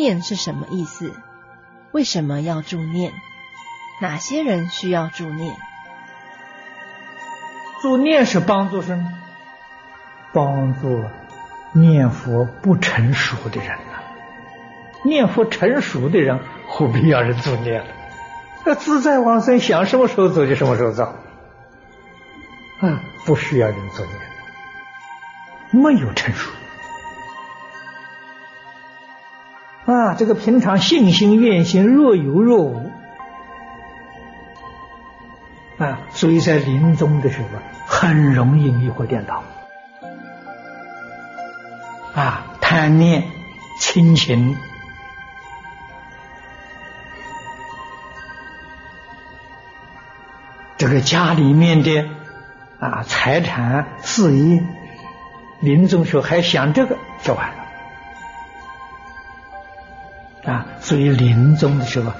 念是什么意思？为什么要助念？哪些人需要助念？助念是帮助什么？帮助念佛不成熟的人呐。念佛成熟的人，何必要人助念了？那自在往生，想什么时候走就什么时候走，啊，不需要人助念，没有成熟。啊，这个平常信心愿心若有若无，啊，所以在临终的时候很容易迷惑颠倒，啊，贪念、亲情，这个家里面的啊财产、事业，临终时候还想这个，就完了。啊，所以临终的时候，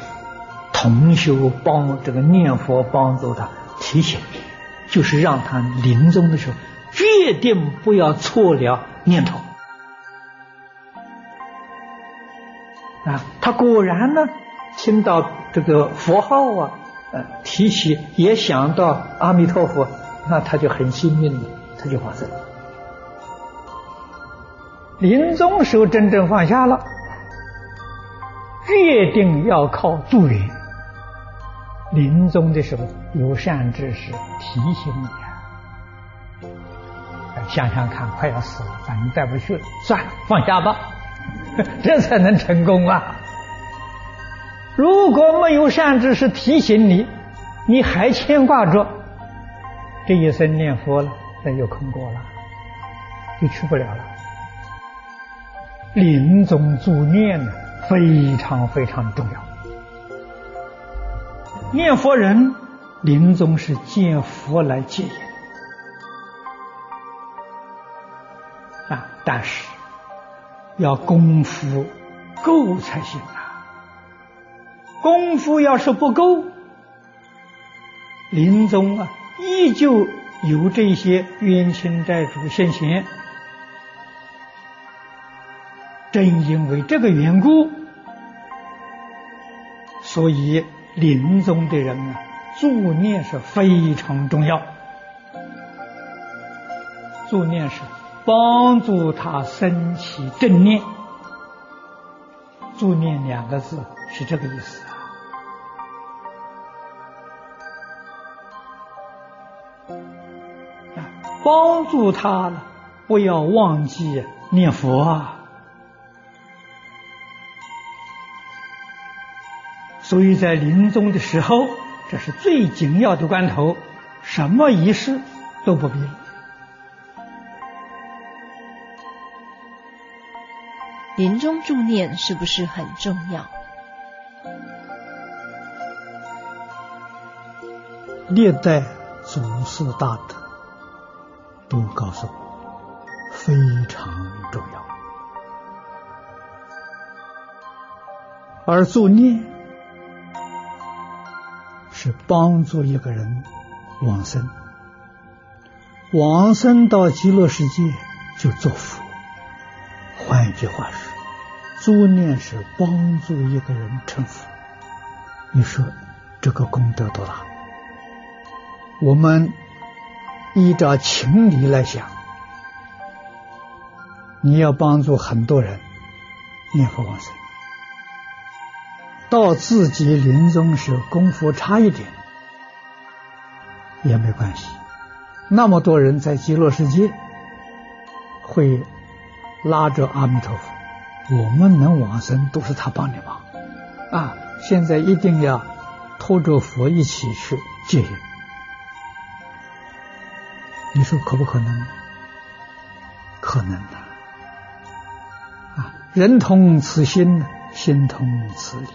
同修帮这个念佛帮助他提醒，就是让他临终的时候决定不要错了念头。啊，他果然呢，听到这个佛号啊，呃，提起也想到阿弥陀佛，那他就很幸运了，他就放生。临终时候真正放下了。决定要靠助缘，临终的时候有善知识提醒你啊，想想看，快要死了，反正带不去了，算了，放下吧，这才能成功啊！如果没有善知识提醒你，你还牵挂着，这一生念佛了，那就空过了，就去不了了。临终助念呢？非常非常重要。念佛人临终是见佛来接引啊，但是要功夫够才行啊。功夫要是不够，临终啊，依旧有这些冤亲债主现前。正因为这个缘故。所以，临终的人啊，助念是非常重要。助念是帮助他升起正念。助念两个字是这个意思啊，帮助他，不要忘记念佛啊。所以在临终的时候，这是最紧要的关头，什么仪式都不必。临终助念是不是很重要？历代祖师大德都告诉我，非常重要，而助念。是帮助一个人往生，往生到极乐世界就做佛。换一句话说，作念是帮助一个人成佛。你说这个功德多大？我们依照情理来想，你要帮助很多人念佛往生。到自己临终时功夫差一点也没关系，那么多人在极乐世界会拉着阿弥陀佛，我们能往生都是他帮的忙啊！现在一定要拖着佛一起去接引，你说可不可能？可能的啊！人同此心，心同此理。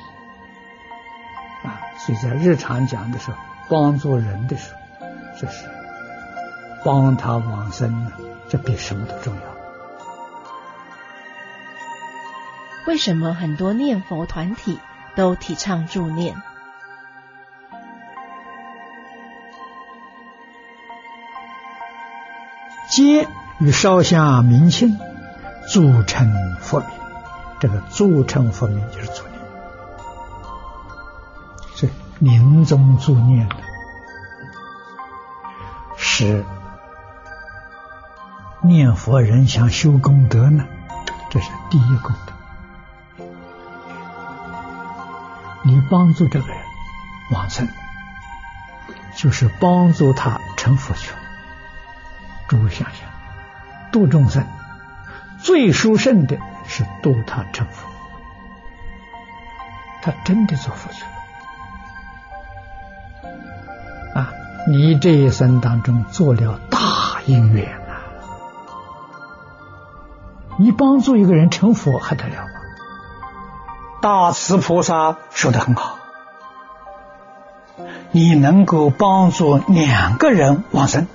所以在日常讲的时候，帮助人的时候，就是帮他往生呢，这比什么都重要。为什么很多念佛团体都提倡助念？皆与烧香明庆，铸成佛名，这个助成佛名就是助念，所以临终助念的是念佛人想修功德呢，这是第一功德。你帮助这个人往生，就是帮助他成佛去。诸位想想，度众生最殊胜的是度他成佛，他真的做佛去了啊！你这一生当中做了大因缘啊！你帮助一个人成佛还得了吗？大慈菩萨说的很好，你能够帮助两个人往生，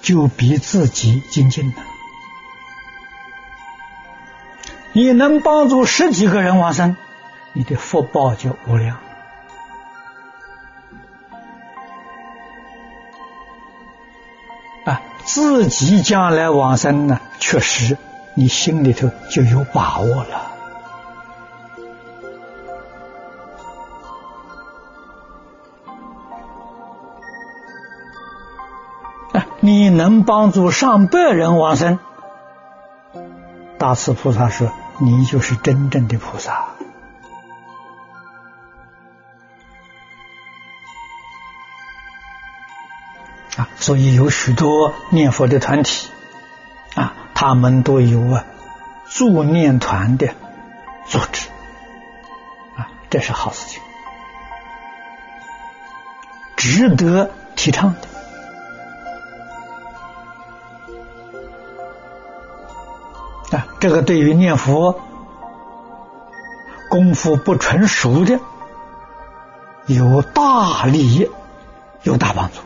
就比自己精进了。你能帮助十几个人往生，你的福报就无量。自己将来往生呢，确实。你心里头就有把握了啊！你能帮助上百人往生，大慈菩萨说：“你就是真正的菩萨。”所以有许多念佛的团体啊。他们都有啊，助念团的组织啊，这是好事情，值得提倡的啊。这个对于念佛功夫不纯熟的，有大利益，有大帮助。